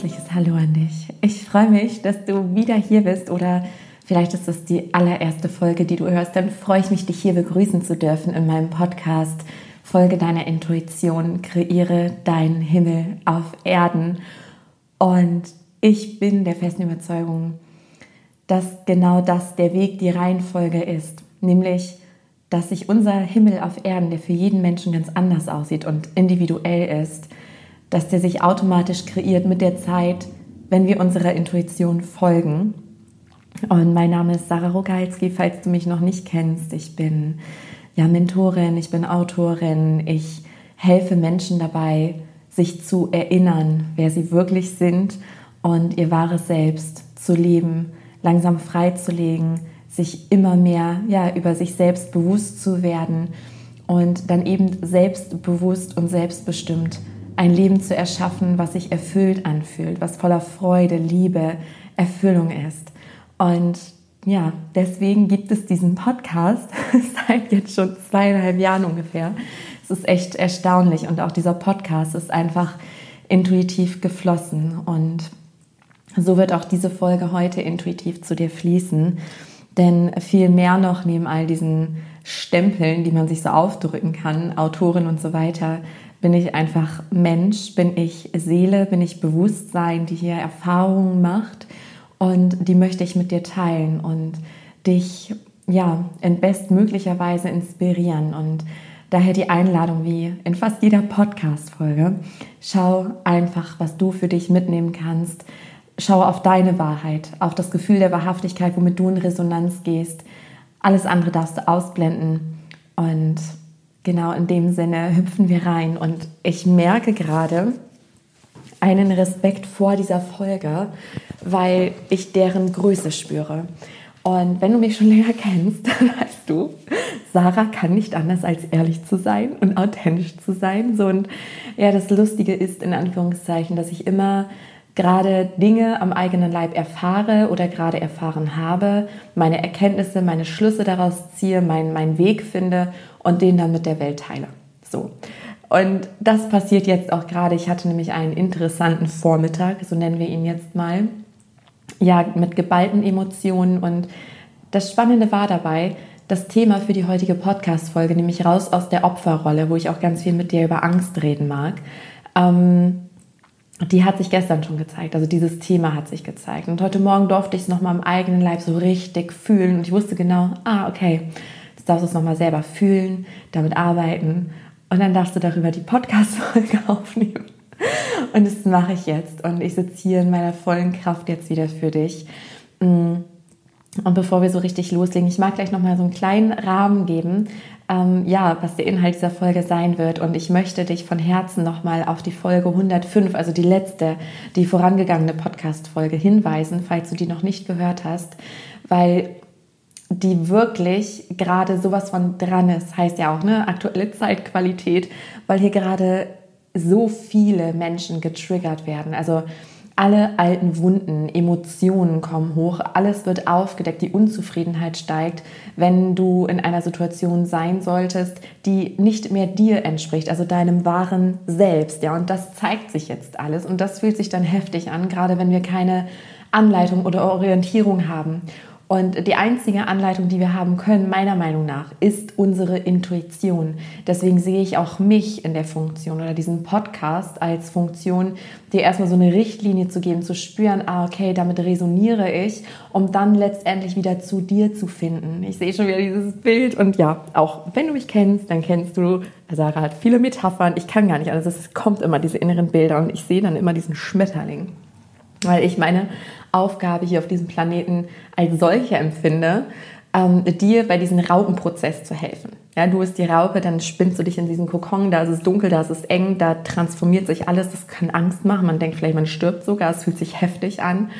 herzliches Hallo an dich. Ich freue mich, dass du wieder hier bist oder vielleicht ist es die allererste Folge, die du hörst. Dann freue ich mich, dich hier begrüßen zu dürfen in meinem Podcast. Folge deiner Intuition, kreiere deinen Himmel auf Erden. Und ich bin der festen Überzeugung, dass genau das der Weg, die Reihenfolge ist. Nämlich, dass sich unser Himmel auf Erden, der für jeden Menschen ganz anders aussieht und individuell ist, dass der sich automatisch kreiert mit der Zeit, wenn wir unserer Intuition folgen. Und mein Name ist Sarah Rogalski, falls du mich noch nicht kennst. Ich bin ja Mentorin, ich bin Autorin, ich helfe Menschen dabei, sich zu erinnern, wer sie wirklich sind und ihr wahres Selbst zu leben, langsam freizulegen, sich immer mehr ja, über sich selbst bewusst zu werden und dann eben selbstbewusst und selbstbestimmt ein Leben zu erschaffen, was sich erfüllt anfühlt, was voller Freude, Liebe, Erfüllung ist. Und ja, deswegen gibt es diesen Podcast seit jetzt schon zweieinhalb Jahren ungefähr. Es ist echt erstaunlich und auch dieser Podcast ist einfach intuitiv geflossen und so wird auch diese Folge heute intuitiv zu dir fließen. Denn viel mehr noch neben all diesen Stempeln, die man sich so aufdrücken kann, Autorin und so weiter, bin ich einfach Mensch, bin ich Seele, bin ich Bewusstsein, die hier Erfahrungen macht? Und die möchte ich mit dir teilen und dich ja in bestmöglicher Weise inspirieren. Und daher die Einladung wie in fast jeder Podcast Folge schau einfach was du für dich mitnehmen kannst. Schau auf deine Wahrheit auf das Gefühl der Wahrhaftigkeit womit du in Resonanz gehst. Alles andere darfst du ausblenden. Und genau in dem Sinne hüpfen wir rein. Und ich merke gerade einen Respekt vor dieser Folge, weil ich deren Größe spüre. Und wenn du mich schon länger kennst, dann weißt du, Sarah kann nicht anders als ehrlich zu sein und authentisch zu sein. So und ja, das Lustige ist in Anführungszeichen, dass ich immer gerade Dinge am eigenen Leib erfahre oder gerade erfahren habe, meine Erkenntnisse, meine Schlüsse daraus ziehe, meinen, meinen Weg finde und den dann mit der Welt teile. So. Und das passiert jetzt auch gerade. Ich hatte nämlich einen interessanten Vormittag, so nennen wir ihn jetzt mal. Ja, mit geballten Emotionen. Und das Spannende war dabei, das Thema für die heutige Podcast-Folge, nämlich raus aus der Opferrolle, wo ich auch ganz viel mit dir über Angst reden mag. Ähm, die hat sich gestern schon gezeigt. Also dieses Thema hat sich gezeigt. Und heute Morgen durfte ich es nochmal im eigenen Leib so richtig fühlen. Und ich wusste genau, ah, okay, darfst es nochmal selber fühlen, damit arbeiten. Und dann darfst du darüber die Podcast-Folge aufnehmen. Und das mache ich jetzt. Und ich sitze hier in meiner vollen Kraft jetzt wieder für dich. Mm. Und bevor wir so richtig loslegen, ich mag gleich nochmal so einen kleinen Rahmen geben, ähm, ja, was der Inhalt dieser Folge sein wird. Und ich möchte dich von Herzen nochmal auf die Folge 105, also die letzte, die vorangegangene Podcast-Folge hinweisen, falls du die noch nicht gehört hast, weil die wirklich gerade sowas von dran ist, heißt ja auch, ne, aktuelle Zeitqualität, weil hier gerade so viele Menschen getriggert werden. Also alle alten Wunden, Emotionen kommen hoch, alles wird aufgedeckt, die Unzufriedenheit steigt, wenn du in einer Situation sein solltest, die nicht mehr dir entspricht, also deinem wahren Selbst. Ja, und das zeigt sich jetzt alles und das fühlt sich dann heftig an, gerade wenn wir keine Anleitung oder Orientierung haben. Und die einzige Anleitung, die wir haben können, meiner Meinung nach, ist unsere Intuition. Deswegen sehe ich auch mich in der Funktion oder diesen Podcast als Funktion, dir erstmal so eine Richtlinie zu geben, zu spüren, ah, okay, damit resoniere ich, um dann letztendlich wieder zu dir zu finden. Ich sehe schon wieder dieses Bild und ja, auch wenn du mich kennst, dann kennst du, Sarah hat viele Metaphern, ich kann gar nicht alles, es kommt immer diese inneren Bilder und ich sehe dann immer diesen Schmetterling. Weil ich meine Aufgabe hier auf diesem Planeten als solche empfinde, ähm, dir bei diesem Raupenprozess zu helfen. Ja, du bist die Raupe, dann spinnst du dich in diesen Kokon, da ist es dunkel, da ist es eng, da transformiert sich alles, das kann Angst machen, man denkt vielleicht, man stirbt sogar, es fühlt sich heftig an.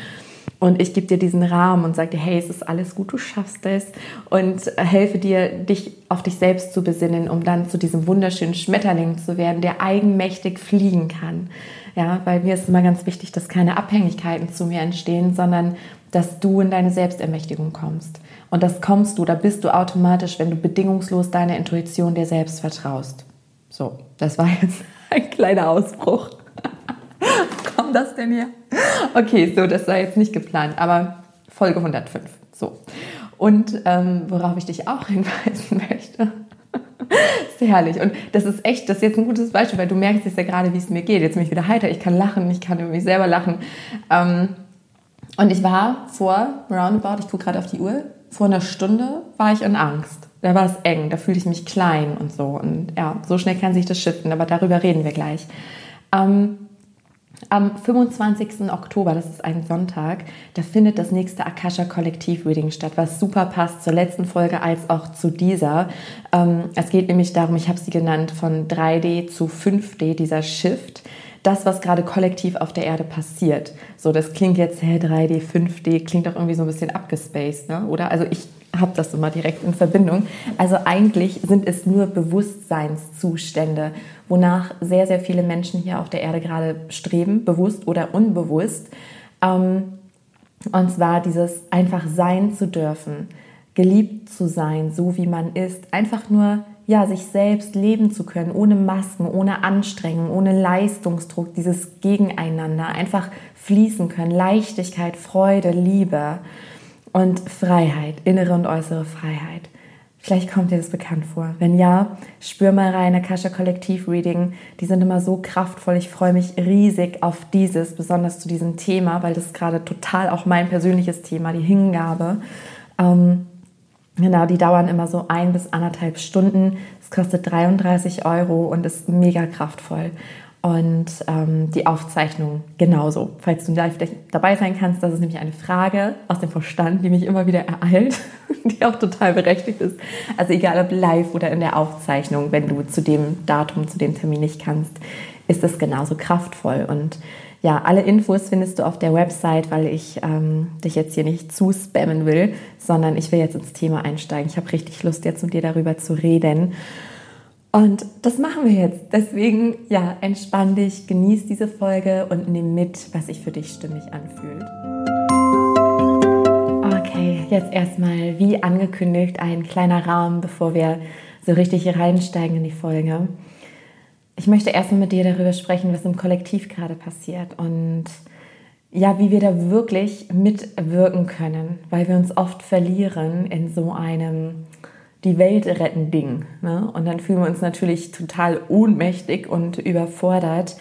Und ich gebe dir diesen Rahmen und sage dir, hey, es ist alles gut, du schaffst es. Und helfe dir, dich auf dich selbst zu besinnen, um dann zu diesem wunderschönen Schmetterling zu werden, der eigenmächtig fliegen kann. Ja, weil mir ist immer ganz wichtig, dass keine Abhängigkeiten zu mir entstehen, sondern dass du in deine Selbstermächtigung kommst. Und das kommst du, da bist du automatisch, wenn du bedingungslos deiner Intuition dir selbst vertraust. So, das war jetzt ein kleiner Ausbruch. Komm kommt das denn hier? Okay, so, das war jetzt nicht geplant, aber Folge 105. So. Und ähm, worauf ich dich auch hinweisen möchte, ist herrlich. Und das ist echt, das ist jetzt ein gutes Beispiel, weil du merkst jetzt ja gerade, wie es mir geht. Jetzt bin ich wieder heiter, ich kann lachen, ich kann über mich selber lachen. Ähm, und ich war vor roundabout, ich gucke gerade auf die Uhr, vor einer Stunde war ich in Angst. Da war es eng, da fühlte ich mich klein und so. Und ja, so schnell kann sich das shiften, aber darüber reden wir gleich. Ähm, am 25. Oktober, das ist ein Sonntag, da findet das nächste Akasha Kollektiv Reading statt, was super passt zur letzten Folge als auch zu dieser. Ähm, es geht nämlich darum, ich habe sie genannt, von 3D zu 5D, dieser Shift. Das, was gerade kollektiv auf der Erde passiert. So, das klingt jetzt, hä, 3D, 5D, klingt doch irgendwie so ein bisschen abgespaced, ne? oder? Also ich habe das immer direkt in Verbindung. Also eigentlich sind es nur Bewusstseinszustände, wonach sehr, sehr viele Menschen hier auf der Erde gerade streben, bewusst oder unbewusst. Ähm, und zwar dieses einfach sein zu dürfen, geliebt zu sein, so wie man ist, einfach nur ja, sich selbst leben zu können, ohne Masken, ohne Anstrengung, ohne Leistungsdruck, dieses Gegeneinander, einfach fließen können, Leichtigkeit, Freude, Liebe und Freiheit, innere und äußere Freiheit. Vielleicht kommt dir das bekannt vor. Wenn ja, spür mal rein, Akasha Kollektiv Reading. Die sind immer so kraftvoll. Ich freue mich riesig auf dieses, besonders zu diesem Thema, weil das ist gerade total auch mein persönliches Thema, die Hingabe. Ähm, genau, die dauern immer so ein bis anderthalb Stunden. Es kostet 33 Euro und ist mega kraftvoll und ähm, die Aufzeichnung genauso. Falls du live dabei sein kannst, das ist nämlich eine Frage aus dem Verstand, die mich immer wieder ereilt, die auch total berechtigt ist. Also egal ob live oder in der Aufzeichnung, wenn du zu dem Datum, zu dem Termin nicht kannst, ist es genauso kraftvoll. Und ja, alle Infos findest du auf der Website, weil ich ähm, dich jetzt hier nicht zu spammen will, sondern ich will jetzt ins Thema einsteigen. Ich habe richtig Lust, jetzt mit dir darüber zu reden. Und das machen wir jetzt. Deswegen, ja, entspann dich, genieß diese Folge und nimm mit, was sich für dich stimmig anfühlt. Okay, jetzt erstmal, wie angekündigt, ein kleiner Rahmen, bevor wir so richtig reinsteigen in die Folge. Ich möchte erstmal mit dir darüber sprechen, was im Kollektiv gerade passiert und ja, wie wir da wirklich mitwirken können, weil wir uns oft verlieren in so einem die Welt retten Ding. Ne? Und dann fühlen wir uns natürlich total ohnmächtig und überfordert.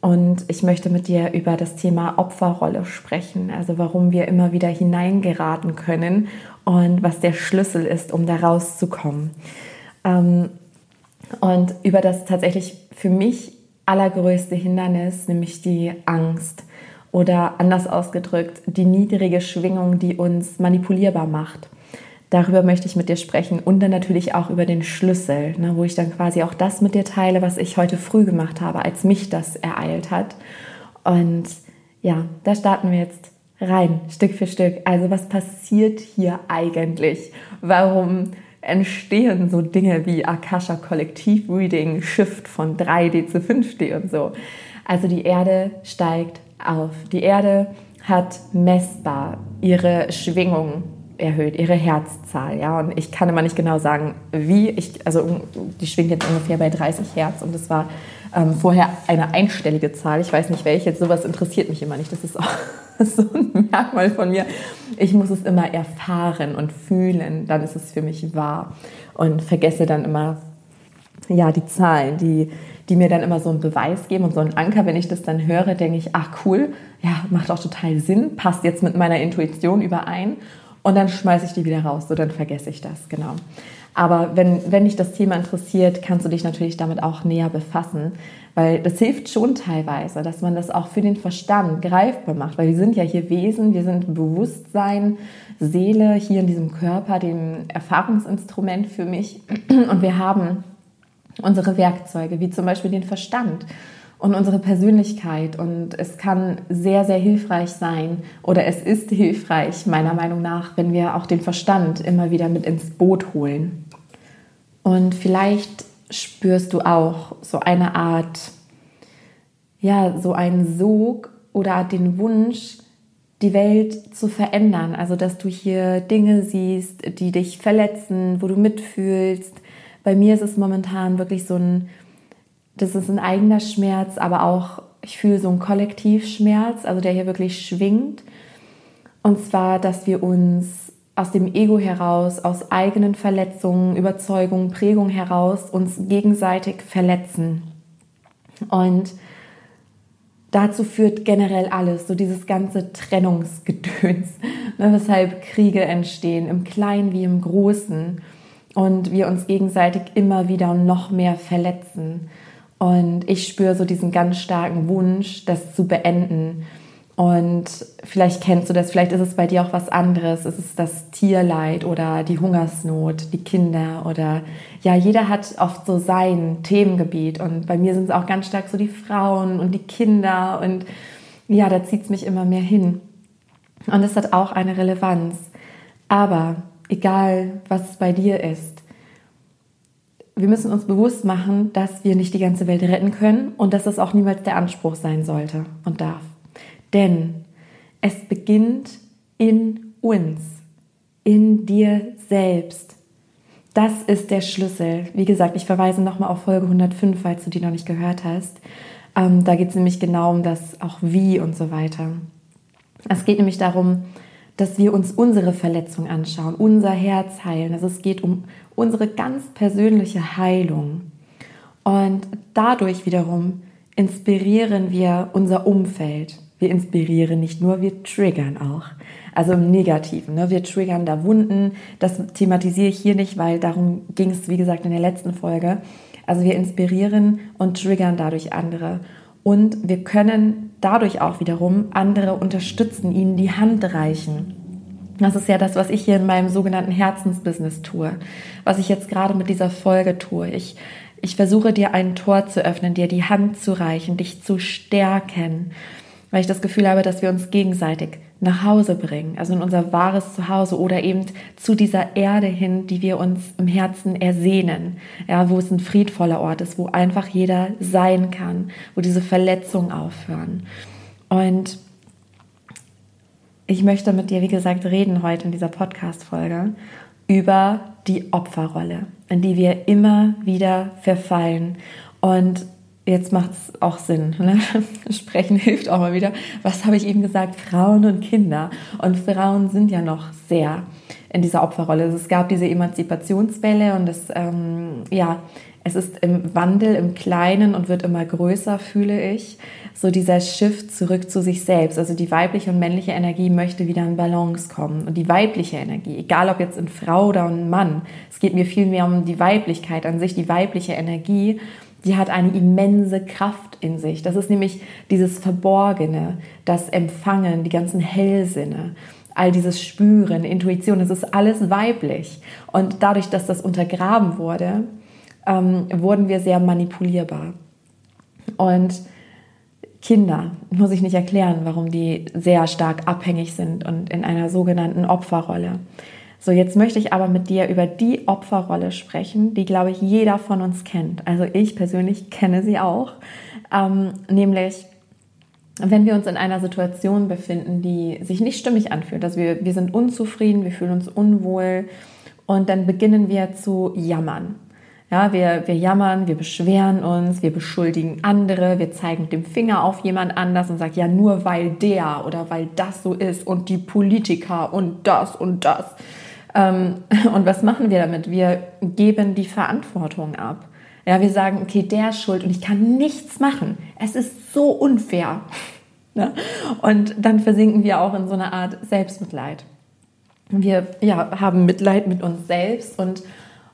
Und ich möchte mit dir über das Thema Opferrolle sprechen, also warum wir immer wieder hineingeraten können und was der Schlüssel ist, um da rauszukommen. Ähm, und über das tatsächlich für mich allergrößte Hindernis, nämlich die Angst oder anders ausgedrückt, die niedrige Schwingung, die uns manipulierbar macht. Darüber möchte ich mit dir sprechen und dann natürlich auch über den Schlüssel, ne, wo ich dann quasi auch das mit dir teile, was ich heute früh gemacht habe, als mich das ereilt hat. Und ja, da starten wir jetzt rein, Stück für Stück. Also was passiert hier eigentlich? Warum entstehen so Dinge wie Akasha Kollektiv Reading, Shift von 3D zu 5D und so? Also die Erde steigt auf. Die Erde hat messbar ihre Schwingung erhöht, ihre Herzzahl. Ja? Und ich kann immer nicht genau sagen, wie. Ich, also die schwingt jetzt ungefähr bei 30 Hertz und das war ähm, vorher eine einstellige Zahl. Ich weiß nicht welche. Sowas interessiert mich immer nicht. Das ist auch so ein Merkmal von mir. Ich muss es immer erfahren und fühlen. Dann ist es für mich wahr und vergesse dann immer ja die Zahlen, die die mir dann immer so einen Beweis geben und so einen Anker. Wenn ich das dann höre, denke ich, ach cool, ja, macht auch total Sinn, passt jetzt mit meiner Intuition überein und dann schmeiße ich die wieder raus, so dann vergesse ich das, genau. Aber wenn, wenn dich das Thema interessiert, kannst du dich natürlich damit auch näher befassen, weil das hilft schon teilweise, dass man das auch für den Verstand greifbar macht, weil wir sind ja hier Wesen, wir sind Bewusstsein, Seele hier in diesem Körper, dem Erfahrungsinstrument für mich. Und wir haben unsere Werkzeuge, wie zum Beispiel den Verstand und unsere Persönlichkeit. Und es kann sehr, sehr hilfreich sein oder es ist hilfreich, meiner Meinung nach, wenn wir auch den Verstand immer wieder mit ins Boot holen. Und vielleicht spürst du auch so eine Art, ja, so einen Sog oder den Wunsch, die Welt zu verändern. Also, dass du hier Dinge siehst, die dich verletzen, wo du mitfühlst. Bei mir ist es momentan wirklich so ein das ist ein eigener Schmerz, aber auch ich fühle so einen Kollektivschmerz, also der hier wirklich schwingt. Und zwar, dass wir uns aus dem Ego heraus, aus eigenen Verletzungen, Überzeugungen, Prägungen heraus uns gegenseitig verletzen. Und dazu führt generell alles, so dieses ganze Trennungsgedöns, ne, weshalb Kriege entstehen, im Kleinen wie im Großen. Und wir uns gegenseitig immer wieder noch mehr verletzen. Und ich spüre so diesen ganz starken Wunsch, das zu beenden und vielleicht kennst du das, vielleicht ist es bei dir auch was anderes. Es ist das Tierleid oder die Hungersnot, die Kinder oder ja, jeder hat oft so sein Themengebiet. Und bei mir sind es auch ganz stark so die Frauen und die Kinder und ja, da zieht es mich immer mehr hin. Und es hat auch eine Relevanz. Aber egal, was es bei dir ist, wir müssen uns bewusst machen, dass wir nicht die ganze Welt retten können und dass das auch niemals der Anspruch sein sollte und darf. Denn es beginnt in uns, in dir selbst. Das ist der Schlüssel. Wie gesagt, ich verweise nochmal auf Folge 105, falls du die noch nicht gehört hast. Ähm, da geht es nämlich genau um das auch Wie und so weiter. Es geht nämlich darum, dass wir uns unsere Verletzung anschauen, unser Herz heilen. Also es geht um unsere ganz persönliche Heilung. Und dadurch wiederum inspirieren wir unser Umfeld. Wir inspirieren nicht nur, wir triggern auch. Also im Negativen. Ne? Wir triggern da Wunden. Das thematisiere ich hier nicht, weil darum ging es, wie gesagt, in der letzten Folge. Also wir inspirieren und triggern dadurch andere. Und wir können dadurch auch wiederum andere unterstützen, ihnen die Hand reichen. Das ist ja das, was ich hier in meinem sogenannten Herzensbusiness tue, was ich jetzt gerade mit dieser Folge tue. Ich, ich versuche dir ein Tor zu öffnen, dir die Hand zu reichen, dich zu stärken weil ich das Gefühl habe, dass wir uns gegenseitig nach Hause bringen, also in unser wahres Zuhause oder eben zu dieser Erde hin, die wir uns im Herzen ersehnen, ja, wo es ein friedvoller Ort ist, wo einfach jeder sein kann, wo diese Verletzungen aufhören. Und ich möchte mit dir, wie gesagt, reden heute in dieser Podcast-Folge über die Opferrolle, in die wir immer wieder verfallen. Und jetzt macht es auch Sinn. Ne? Sprechen hilft auch mal wieder. Was habe ich eben gesagt? Frauen und Kinder. Und Frauen sind ja noch sehr in dieser Opferrolle. Also es gab diese Emanzipationswelle und es, ähm, ja, es ist im Wandel im Kleinen und wird immer größer, fühle ich. So dieser Shift zurück zu sich selbst. Also die weibliche und männliche Energie möchte wieder in Balance kommen. Und die weibliche Energie, egal ob jetzt in Frau oder ein Mann, es geht mir viel mehr um die Weiblichkeit an sich, die weibliche Energie die hat eine immense Kraft in sich. Das ist nämlich dieses Verborgene, das Empfangen, die ganzen Hellsinne, all dieses Spüren, Intuition, das ist alles weiblich. Und dadurch, dass das untergraben wurde, ähm, wurden wir sehr manipulierbar. Und Kinder, muss ich nicht erklären, warum die sehr stark abhängig sind und in einer sogenannten Opferrolle. So, jetzt möchte ich aber mit dir über die Opferrolle sprechen, die, glaube ich, jeder von uns kennt. Also ich persönlich kenne sie auch. Ähm, nämlich, wenn wir uns in einer Situation befinden, die sich nicht stimmig anfühlt, also wir, wir sind unzufrieden, wir fühlen uns unwohl und dann beginnen wir zu jammern. Ja, wir, wir jammern, wir beschweren uns, wir beschuldigen andere, wir zeigen mit dem Finger auf jemand anders und sagen, ja, nur weil der oder weil das so ist und die Politiker und das und das. Ähm, und was machen wir damit? Wir geben die Verantwortung ab. Ja, wir sagen, okay, der ist schuld und ich kann nichts machen. Es ist so unfair. Ne? Und dann versinken wir auch in so einer Art Selbstmitleid. Wir ja, haben Mitleid mit uns selbst und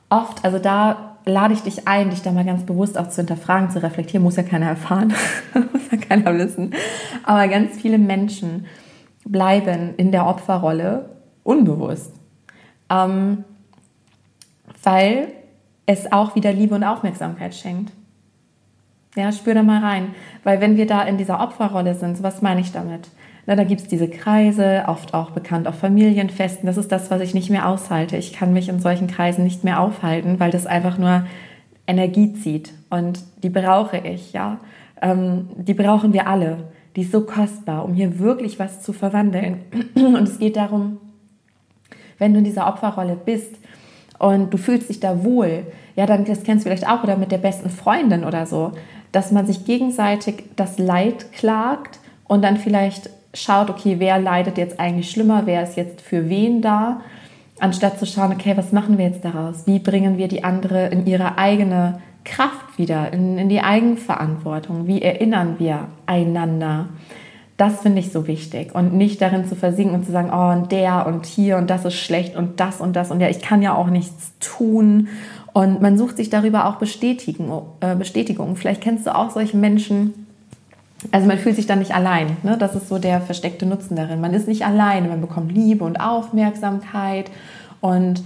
oft, also da lade ich dich ein, dich da mal ganz bewusst auch zu hinterfragen, zu reflektieren, muss ja keiner erfahren, muss ja keiner wissen. Aber ganz viele Menschen bleiben in der Opferrolle unbewusst ähm, weil es auch wieder Liebe und Aufmerksamkeit schenkt. Ja, spür da mal rein. Weil wenn wir da in dieser Opferrolle sind, was meine ich damit? Na, da gibt es diese Kreise, oft auch bekannt auf Familienfesten. Das ist das, was ich nicht mehr aushalte. Ich kann mich in solchen Kreisen nicht mehr aufhalten, weil das einfach nur Energie zieht. Und die brauche ich, ja. Ähm, die brauchen wir alle. Die ist so kostbar, um hier wirklich was zu verwandeln. Und es geht darum, wenn du in dieser Opferrolle bist und du fühlst dich da wohl, ja, dann das kennst du vielleicht auch oder mit der besten Freundin oder so, dass man sich gegenseitig das Leid klagt und dann vielleicht schaut, okay, wer leidet jetzt eigentlich schlimmer, wer ist jetzt für wen da, anstatt zu schauen, okay, was machen wir jetzt daraus? Wie bringen wir die andere in ihre eigene Kraft wieder, in, in die Eigenverantwortung? Wie erinnern wir einander? Das finde ich so wichtig und nicht darin zu versinken und zu sagen, oh, und der und hier und das ist schlecht und das und das und ja, ich kann ja auch nichts tun. Und man sucht sich darüber auch Bestätigung. Äh, Bestätigung. Vielleicht kennst du auch solche Menschen, also man fühlt sich dann nicht allein. Ne? Das ist so der versteckte Nutzen darin. Man ist nicht alleine, man bekommt Liebe und Aufmerksamkeit. Und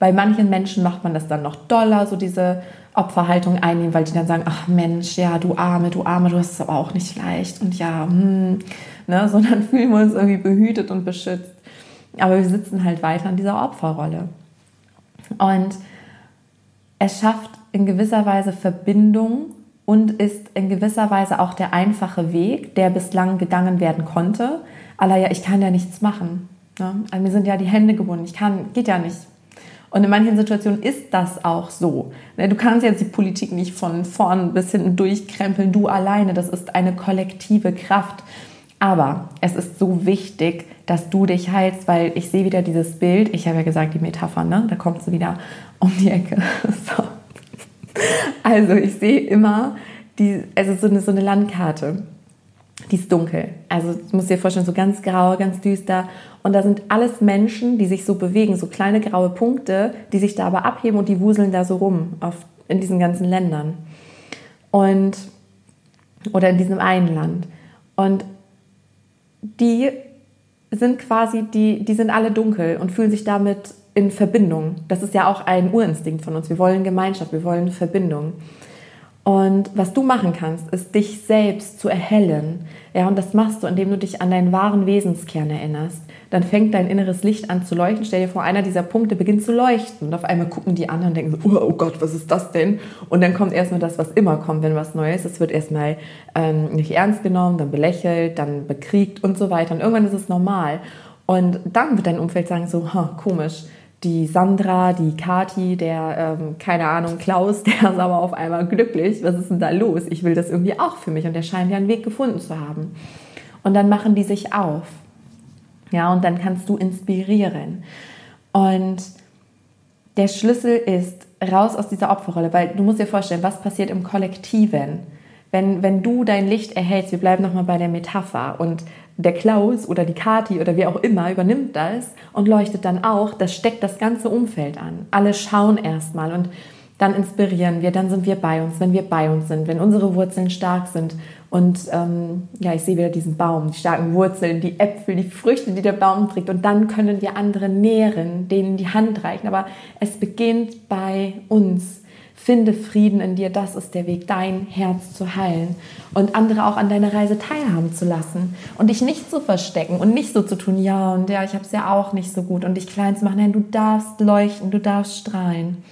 bei manchen Menschen macht man das dann noch doller, so diese Opferhaltung einnehmen, weil die dann sagen, ach Mensch, ja, du Arme, du Arme, du hast es aber auch nicht leicht und ja, hm, ne, sondern fühlen wir uns irgendwie behütet und beschützt. Aber wir sitzen halt weiter in dieser Opferrolle. Und es schafft in gewisser Weise Verbindung und ist in gewisser Weise auch der einfache Weg, der bislang gegangen werden konnte. Aber ja, ich kann ja nichts machen. Ne? Also mir sind ja die Hände gebunden, ich kann, geht ja nicht. Und in manchen Situationen ist das auch so. Ne, du kannst jetzt die Politik nicht von vorn bis hinten durchkrempeln, du alleine. Das ist eine kollektive Kraft. Aber es ist so wichtig, dass du dich heilst, weil ich sehe wieder dieses Bild. Ich habe ja gesagt, die Metapher, ne? da kommt sie wieder um die Ecke. So. Also ich sehe immer, die, also so eine, so eine Landkarte die ist dunkel. Also du musst dir vorstellen, so ganz grau, ganz düster. Und da sind alles Menschen, die sich so bewegen, so kleine graue Punkte, die sich da aber abheben und die wuseln da so rum auf, in diesen ganzen Ländern. Und, oder in diesem einen Land. Und die sind quasi, die, die sind alle dunkel und fühlen sich damit in Verbindung. Das ist ja auch ein Urinstinkt von uns. Wir wollen Gemeinschaft, wir wollen Verbindung. Und was du machen kannst, ist dich selbst zu erhellen. Ja, und das machst du, indem du dich an deinen wahren Wesenskern erinnerst. Dann fängt dein inneres Licht an zu leuchten. Stell dir vor, einer dieser Punkte beginnt zu leuchten. Und auf einmal gucken die anderen und denken so, oh, Gott, was ist das denn? Und dann kommt erstmal das, was immer kommt, wenn was Neues ist. Es wird erstmal ähm, nicht ernst genommen, dann belächelt, dann bekriegt und so weiter. Und irgendwann ist es normal. Und dann wird dein Umfeld sagen so, ha, komisch die Sandra, die Kati, der, ähm, keine Ahnung, Klaus, der ist aber auf einmal glücklich. Was ist denn da los? Ich will das irgendwie auch für mich. Und der scheint ja einen Weg gefunden zu haben. Und dann machen die sich auf. Ja, und dann kannst du inspirieren. Und der Schlüssel ist raus aus dieser Opferrolle, weil du musst dir vorstellen, was passiert im Kollektiven, wenn, wenn du dein Licht erhältst. Wir bleiben nochmal bei der Metapher und der Klaus oder die Kati oder wer auch immer übernimmt das und leuchtet dann auch, das steckt das ganze Umfeld an. Alle schauen erstmal und dann inspirieren wir, dann sind wir bei uns, wenn wir bei uns sind, wenn unsere Wurzeln stark sind. Und ähm, ja, ich sehe wieder diesen Baum, die starken Wurzeln, die Äpfel, die Früchte, die der Baum trägt. Und dann können wir andere nähren, denen die Hand reichen. Aber es beginnt bei uns. Finde Frieden in dir, das ist der Weg, dein Herz zu heilen und andere auch an deiner Reise teilhaben zu lassen und dich nicht zu verstecken und nicht so zu tun, ja und ja, ich habe es ja auch nicht so gut und dich klein zu machen. Nein, du darfst leuchten, du darfst strahlen.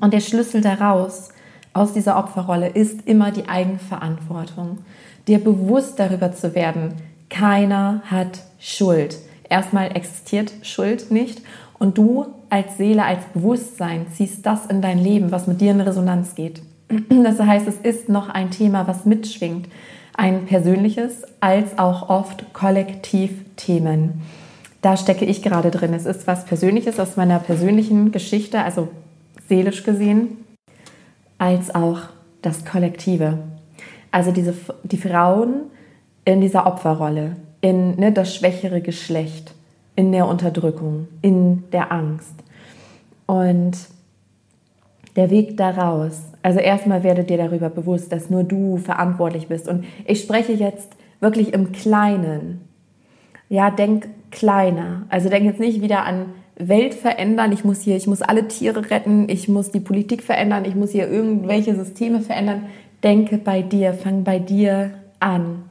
Und der Schlüssel daraus, aus dieser Opferrolle, ist immer die Eigenverantwortung. Dir bewusst darüber zu werden, keiner hat Schuld. Erstmal existiert Schuld nicht und du als Seele, als Bewusstsein ziehst das in dein Leben, was mit dir in Resonanz geht. Das heißt, es ist noch ein Thema, was mitschwingt. Ein persönliches als auch oft Kollektivthemen. Da stecke ich gerade drin. Es ist was Persönliches aus meiner persönlichen Geschichte, also seelisch gesehen, als auch das Kollektive. Also diese, die Frauen in dieser Opferrolle, in ne, das schwächere Geschlecht, in der Unterdrückung, in der Angst. Und der Weg daraus, also erstmal werdet dir darüber bewusst, dass nur du verantwortlich bist. Und ich spreche jetzt wirklich im Kleinen. Ja, denk kleiner. Also denk jetzt nicht wieder an Welt verändern. Ich muss hier, ich muss alle Tiere retten. Ich muss die Politik verändern. Ich muss hier irgendwelche Systeme verändern. Denke bei dir, fang bei dir an.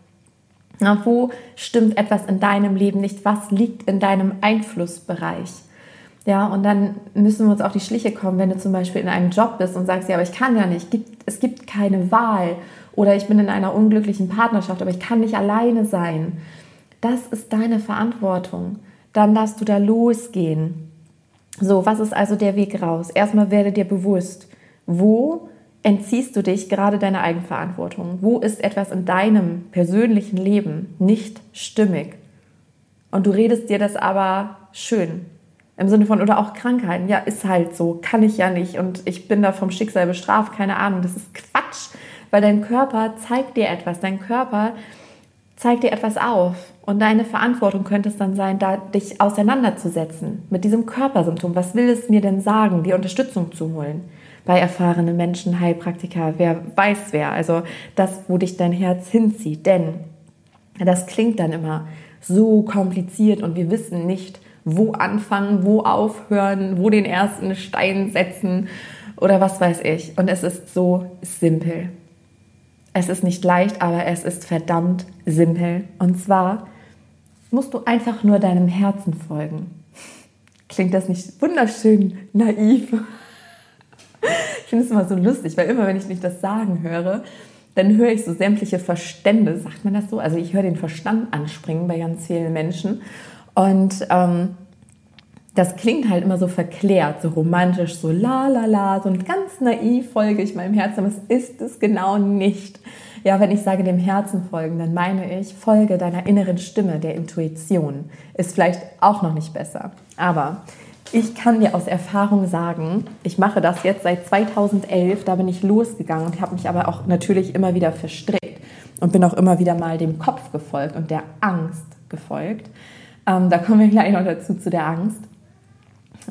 Na, wo stimmt etwas in deinem Leben nicht? Was liegt in deinem Einflussbereich? Ja, und dann müssen wir uns auf die Schliche kommen, wenn du zum Beispiel in einem Job bist und sagst, ja, aber ich kann ja nicht, es gibt keine Wahl oder ich bin in einer unglücklichen Partnerschaft, aber ich kann nicht alleine sein. Das ist deine Verantwortung. Dann darfst du da losgehen So, was ist also der Weg raus? Erstmal werde dir bewusst, wo entziehst du dich gerade deiner Eigenverantwortung? Wo ist etwas in deinem persönlichen Leben nicht stimmig? Und du redest dir das aber schön. Im Sinne von, oder auch Krankheiten. Ja, ist halt so, kann ich ja nicht und ich bin da vom Schicksal bestraft, keine Ahnung. Das ist Quatsch, weil dein Körper zeigt dir etwas. Dein Körper zeigt dir etwas auf. Und deine Verantwortung könnte es dann sein, da dich auseinanderzusetzen mit diesem Körpersymptom. Was will es mir denn sagen, die Unterstützung zu holen? Bei erfahrenen Menschen, Heilpraktiker, wer weiß wer. Also das, wo dich dein Herz hinzieht. Denn das klingt dann immer so kompliziert und wir wissen nicht, wo anfangen, wo aufhören, wo den ersten Stein setzen oder was weiß ich. Und es ist so simpel. Es ist nicht leicht, aber es ist verdammt simpel. Und zwar musst du einfach nur deinem Herzen folgen. Klingt das nicht wunderschön naiv? Ich finde es immer so lustig, weil immer, wenn ich mich das sagen höre, dann höre ich so sämtliche Verstände, sagt man das so? Also ich höre den Verstand anspringen bei ganz vielen Menschen. Und ähm, das klingt halt immer so verklärt, so romantisch, so la la la, so ganz naiv folge ich meinem Herzen, aber es ist es genau nicht. Ja, wenn ich sage dem Herzen folgen, dann meine ich, folge deiner inneren Stimme, der Intuition. Ist vielleicht auch noch nicht besser. Aber ich kann dir aus Erfahrung sagen, ich mache das jetzt seit 2011, da bin ich losgegangen und habe mich aber auch natürlich immer wieder verstrickt und bin auch immer wieder mal dem Kopf gefolgt und der Angst gefolgt. Ähm, da kommen wir gleich noch dazu zu der Angst.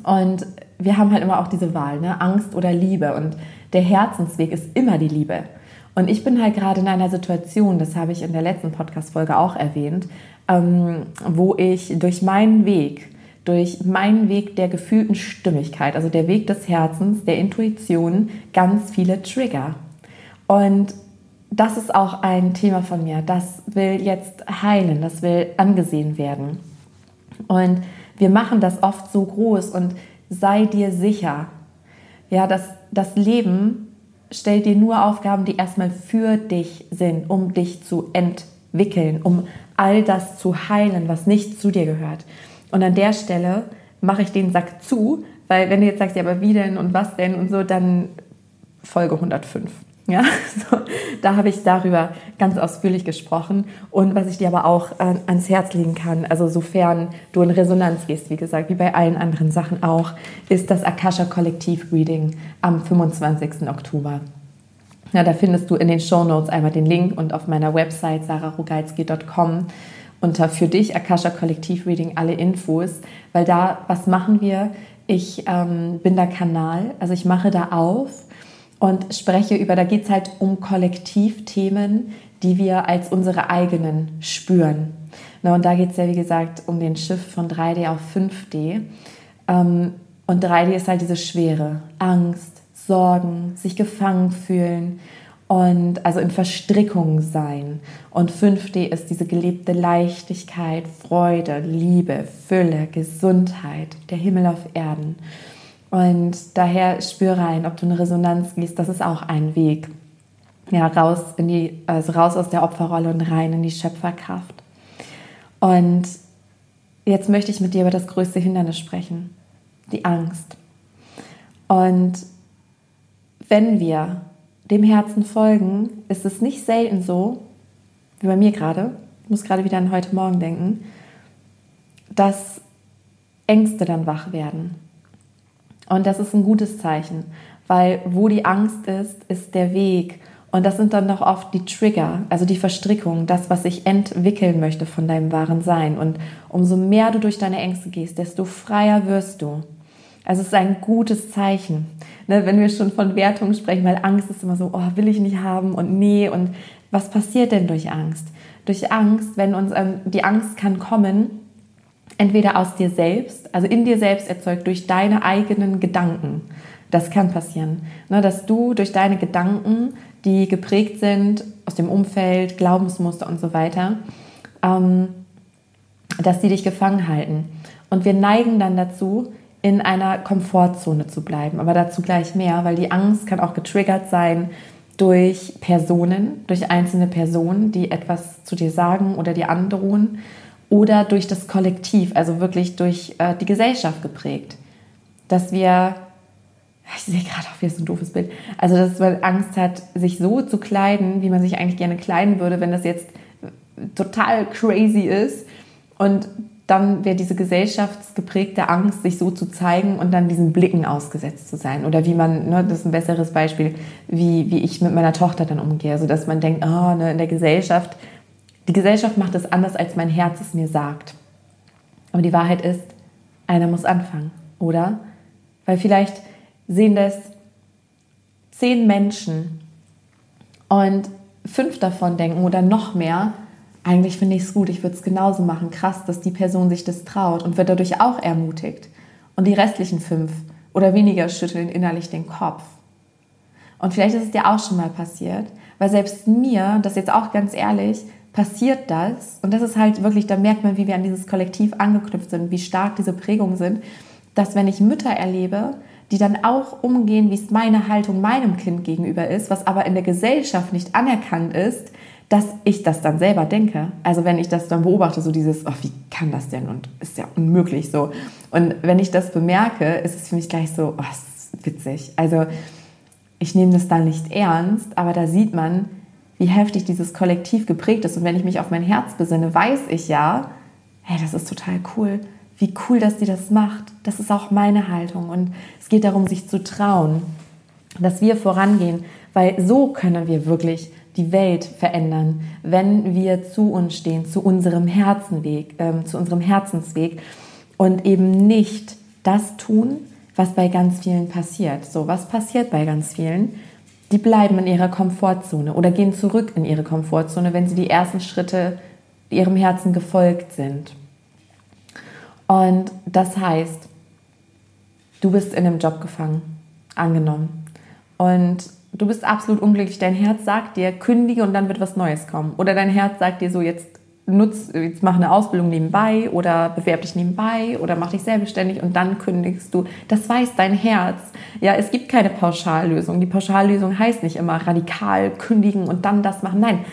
Und wir haben halt immer auch diese Wahl, ne? Angst oder Liebe. Und der Herzensweg ist immer die Liebe. Und ich bin halt gerade in einer Situation, das habe ich in der letzten Podcast-Folge auch erwähnt, ähm, wo ich durch meinen Weg, durch meinen Weg der gefühlten Stimmigkeit, also der Weg des Herzens, der Intuition, ganz viele Trigger. Und das ist auch ein Thema von mir. Das will jetzt heilen, das will angesehen werden. Und wir machen das oft so groß und sei dir sicher, ja, dass das Leben stellt dir nur Aufgaben, die erstmal für dich sind, um dich zu entwickeln, um all das zu heilen, was nicht zu dir gehört. Und an der Stelle mache ich den Sack zu, weil wenn du jetzt sagst, ja, aber wie denn und was denn und so, dann Folge 105. Ja, so, da habe ich darüber ganz ausführlich gesprochen und was ich dir aber auch äh, ans Herz legen kann, also sofern du in Resonanz gehst, wie gesagt, wie bei allen anderen Sachen auch, ist das Akasha Kollektiv Reading am 25. Oktober. Ja, da findest du in den Show Notes einmal den Link und auf meiner Website sararogalski.com unter für dich Akasha Kollektiv Reading alle Infos, weil da, was machen wir? Ich ähm, bin der Kanal, also ich mache da auf und spreche über, da geht es halt um Kollektivthemen, die wir als unsere eigenen spüren. Na, und da geht es ja, wie gesagt, um den Schiff von 3D auf 5D. Ähm, und 3D ist halt diese Schwere, Angst, Sorgen, sich gefangen fühlen und also in Verstrickung sein. Und 5D ist diese gelebte Leichtigkeit, Freude, Liebe, Fülle, Gesundheit, der Himmel auf Erden. Und daher spür rein, ob du in Resonanz gehst, das ist auch ein Weg. Ja, raus in die, also raus aus der Opferrolle und rein in die Schöpferkraft. Und jetzt möchte ich mit dir über das größte Hindernis sprechen, die Angst. Und wenn wir dem Herzen folgen, ist es nicht selten so, wie bei mir gerade, ich muss gerade wieder an heute Morgen denken, dass Ängste dann wach werden. Und das ist ein gutes Zeichen, weil wo die Angst ist, ist der Weg. Und das sind dann doch oft die Trigger, also die Verstrickung, das, was sich entwickeln möchte von deinem wahren Sein. Und umso mehr du durch deine Ängste gehst, desto freier wirst du. Also es ist ein gutes Zeichen. Ne, wenn wir schon von Wertungen sprechen, weil Angst ist immer so, oh, will ich nicht haben und nee. Und was passiert denn durch Angst? Durch Angst, wenn uns ähm, die Angst kann kommen, entweder aus dir selbst, also in dir selbst erzeugt durch deine eigenen Gedanken. Das kann passieren, ne, dass du durch deine Gedanken, die geprägt sind aus dem Umfeld, Glaubensmuster und so weiter, ähm, dass die dich gefangen halten. Und wir neigen dann dazu, in einer Komfortzone zu bleiben. Aber dazu gleich mehr, weil die Angst kann auch getriggert sein durch Personen, durch einzelne Personen, die etwas zu dir sagen oder dir androhen oder durch das Kollektiv, also wirklich durch äh, die Gesellschaft geprägt. dass wir, ich sehe gerade auch wieder so ein doofes Bild, also dass man Angst hat, sich so zu kleiden, wie man sich eigentlich gerne kleiden würde, wenn das jetzt total crazy ist. Und dann wäre diese gesellschaftsgeprägte Angst, sich so zu zeigen und dann diesen Blicken ausgesetzt zu sein. Oder wie man, ne, das ist ein besseres Beispiel, wie, wie ich mit meiner Tochter dann umgehe. Also dass man denkt, oh, ne, in der Gesellschaft, die Gesellschaft macht es anders, als mein Herz es mir sagt. Aber die Wahrheit ist, einer muss anfangen, oder? Weil vielleicht sehen das zehn Menschen und fünf davon denken oder noch mehr, eigentlich finde ich es gut, ich würde es genauso machen. Krass, dass die Person sich das traut und wird dadurch auch ermutigt. Und die restlichen fünf oder weniger schütteln innerlich den Kopf. Und vielleicht ist es dir auch schon mal passiert, weil selbst mir, das jetzt auch ganz ehrlich, passiert das. Und das ist halt wirklich, da merkt man, wie wir an dieses Kollektiv angeknüpft sind, wie stark diese Prägungen sind, dass wenn ich Mütter erlebe, die dann auch umgehen, wie es meine Haltung meinem Kind gegenüber ist, was aber in der Gesellschaft nicht anerkannt ist, dass ich das dann selber denke. Also wenn ich das dann beobachte, so dieses, oh, wie kann das denn und ist ja unmöglich so. Und wenn ich das bemerke, ist es für mich gleich so, oh, ist witzig. Also ich nehme das dann nicht ernst, aber da sieht man, wie heftig dieses Kollektiv geprägt ist. Und wenn ich mich auf mein Herz besinne, weiß ich ja, hey, das ist total cool. Wie cool, dass sie das macht. Das ist auch meine Haltung. Und es geht darum, sich zu trauen, dass wir vorangehen, weil so können wir wirklich die Welt verändern, wenn wir zu uns stehen, zu unserem Herzenweg, äh, zu unserem Herzensweg und eben nicht das tun, was bei ganz vielen passiert. So, was passiert bei ganz vielen? Die bleiben in ihrer Komfortzone oder gehen zurück in ihre Komfortzone, wenn sie die ersten Schritte ihrem Herzen gefolgt sind. Und das heißt, du bist in einem Job gefangen, angenommen. Und du bist absolut unglücklich. Dein Herz sagt dir, kündige und dann wird was Neues kommen. Oder dein Herz sagt dir so, jetzt nutz, jetzt mach eine Ausbildung nebenbei oder bewerb dich nebenbei oder mach dich selbstständig und dann kündigst du. Das weiß dein Herz. Ja, es gibt keine Pauschallösung. Die Pauschallösung heißt nicht immer radikal kündigen und dann das machen. Nein,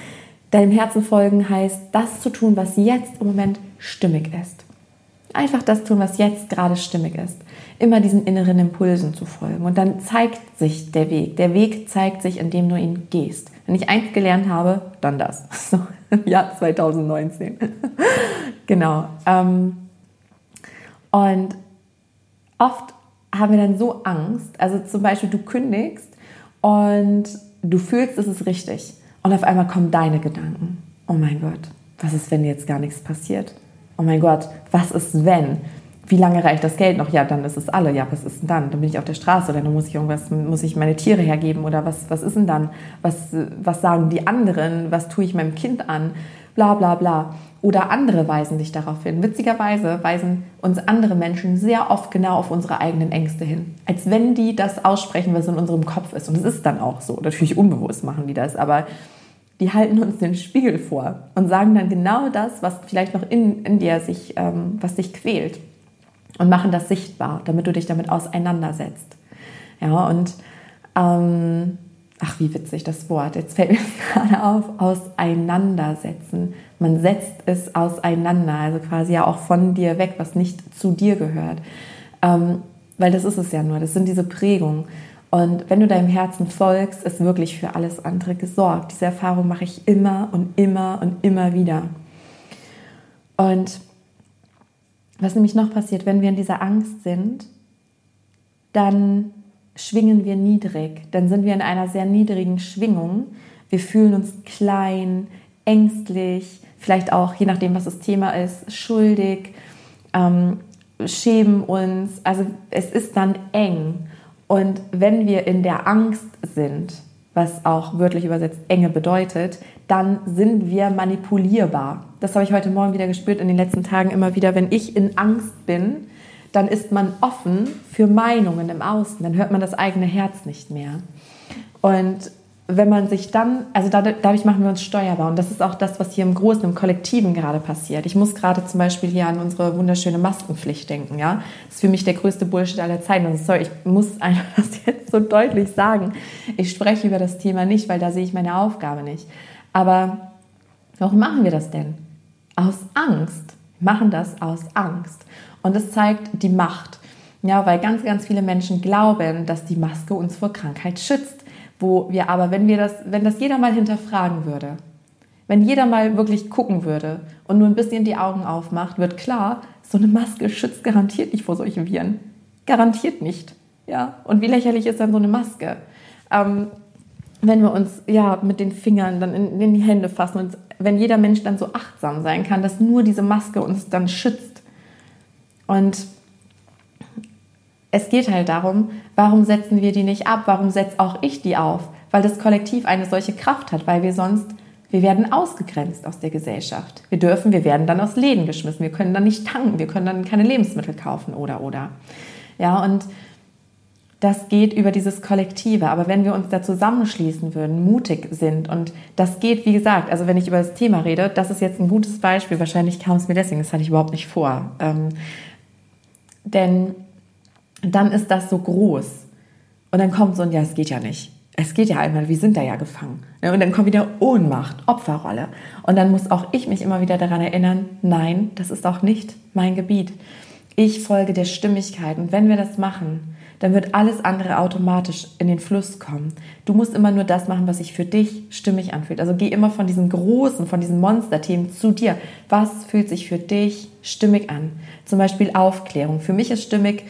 deinem Herzen folgen heißt, das zu tun, was jetzt im Moment stimmig ist. Einfach das tun, was jetzt gerade stimmig ist immer diesen inneren Impulsen zu folgen. Und dann zeigt sich der Weg. Der Weg zeigt sich, indem du ihn gehst. Wenn ich eins gelernt habe, dann das. So, im Jahr 2019. genau. Ähm, und oft haben wir dann so Angst. Also zum Beispiel, du kündigst und du fühlst, es ist richtig. Und auf einmal kommen deine Gedanken. Oh mein Gott, was ist, wenn jetzt gar nichts passiert? Oh mein Gott, was ist, wenn? Wie lange reicht das Geld noch? Ja, dann ist es alle. Ja, was ist denn dann? Dann bin ich auf der Straße oder dann muss ich irgendwas, muss ich meine Tiere hergeben oder was, was ist denn dann? Was, was sagen die anderen? Was tue ich meinem Kind an? Bla, bla, bla. Oder andere weisen dich darauf hin. Witzigerweise weisen uns andere Menschen sehr oft genau auf unsere eigenen Ängste hin. Als wenn die das aussprechen, was in unserem Kopf ist. Und es ist dann auch so. Natürlich unbewusst machen die das, aber die halten uns den Spiegel vor und sagen dann genau das, was vielleicht noch in, in dir sich, ähm, was dich quält und machen das sichtbar, damit du dich damit auseinandersetzt. Ja, und ähm, ach, wie witzig das Wort. Jetzt fällt mir gerade auf, auseinandersetzen. Man setzt es auseinander, also quasi ja auch von dir weg, was nicht zu dir gehört. Ähm, weil das ist es ja nur, das sind diese Prägungen. Und wenn du deinem Herzen folgst, ist wirklich für alles andere gesorgt. Diese Erfahrung mache ich immer und immer und immer wieder. Und was nämlich noch passiert, wenn wir in dieser Angst sind, dann schwingen wir niedrig, dann sind wir in einer sehr niedrigen Schwingung. Wir fühlen uns klein, ängstlich, vielleicht auch, je nachdem, was das Thema ist, schuldig, ähm, schämen uns. Also es ist dann eng. Und wenn wir in der Angst sind, was auch wörtlich übersetzt Enge bedeutet, dann sind wir manipulierbar. Das habe ich heute Morgen wieder gespürt, in den letzten Tagen immer wieder. Wenn ich in Angst bin, dann ist man offen für Meinungen im Außen. Dann hört man das eigene Herz nicht mehr. Und wenn man sich dann, also dadurch machen wir uns steuerbar. Und das ist auch das, was hier im Großen, im Kollektiven gerade passiert. Ich muss gerade zum Beispiel hier an unsere wunderschöne Maskenpflicht denken. Ja? Das ist für mich der größte Bullshit aller Zeiten. Also sorry, ich muss einfach das jetzt so deutlich sagen. Ich spreche über das Thema nicht, weil da sehe ich meine Aufgabe nicht. Aber warum machen wir das denn? Aus Angst. Wir machen das aus Angst. Und das zeigt die Macht. Ja, weil ganz, ganz viele Menschen glauben, dass die Maske uns vor Krankheit schützt. Wo wir aber, wenn wir das, wenn das jeder mal hinterfragen würde, wenn jeder mal wirklich gucken würde und nur ein bisschen die Augen aufmacht, wird klar, so eine Maske schützt garantiert nicht vor solchen Viren. Garantiert nicht. Ja, und wie lächerlich ist dann so eine Maske? Ähm, wenn wir uns ja mit den Fingern dann in, in die Hände fassen und wenn jeder Mensch dann so achtsam sein kann, dass nur diese Maske uns dann schützt. Und es geht halt darum, warum setzen wir die nicht ab? Warum setze auch ich die auf? Weil das Kollektiv eine solche Kraft hat, weil wir sonst, wir werden ausgegrenzt aus der Gesellschaft. Wir dürfen, wir werden dann aus Läden geschmissen. Wir können dann nicht tanken, wir können dann keine Lebensmittel kaufen oder oder. Ja, und das geht über dieses Kollektive. Aber wenn wir uns da zusammenschließen würden, mutig sind und das geht, wie gesagt, also wenn ich über das Thema rede, das ist jetzt ein gutes Beispiel. Wahrscheinlich kam es mir deswegen, das hatte ich überhaupt nicht vor. Ähm, denn dann ist das so groß. Und dann kommt so ein, ja, es geht ja nicht. Es geht ja einmal, wir sind da ja gefangen. Ne, und dann kommt wieder Ohnmacht, Opferrolle. Und dann muss auch ich mich immer wieder daran erinnern, nein, das ist auch nicht mein Gebiet. Ich folge der Stimmigkeit. Und wenn wir das machen, dann wird alles andere automatisch in den Fluss kommen. Du musst immer nur das machen, was sich für dich stimmig anfühlt. Also geh immer von diesen großen, von diesen Monsterthemen zu dir. Was fühlt sich für dich stimmig an? Zum Beispiel Aufklärung. Für mich ist stimmig,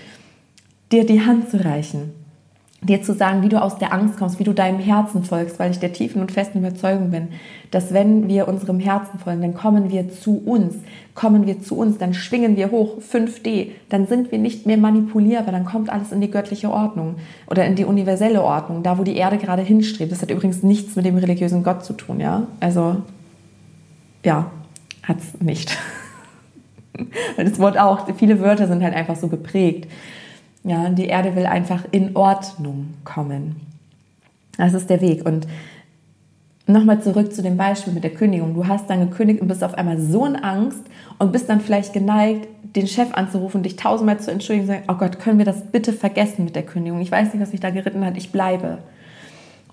dir die Hand zu reichen dir zu sagen, wie du aus der Angst kommst, wie du deinem Herzen folgst, weil ich der tiefen und festen Überzeugung bin, dass wenn wir unserem Herzen folgen, dann kommen wir zu uns, kommen wir zu uns, dann schwingen wir hoch 5D, dann sind wir nicht mehr manipulierbar, dann kommt alles in die göttliche Ordnung oder in die universelle Ordnung, da wo die Erde gerade hinstrebt. Das hat übrigens nichts mit dem religiösen Gott zu tun, ja? Also ja, hat's nicht. das Wort auch, viele Wörter sind halt einfach so geprägt. Ja, die Erde will einfach in Ordnung kommen. Das ist der Weg. Und nochmal zurück zu dem Beispiel mit der Kündigung. Du hast dann gekündigt und bist auf einmal so in Angst und bist dann vielleicht geneigt, den Chef anzurufen, dich tausendmal zu entschuldigen und sagen, oh Gott, können wir das bitte vergessen mit der Kündigung? Ich weiß nicht, was mich da geritten hat, ich bleibe.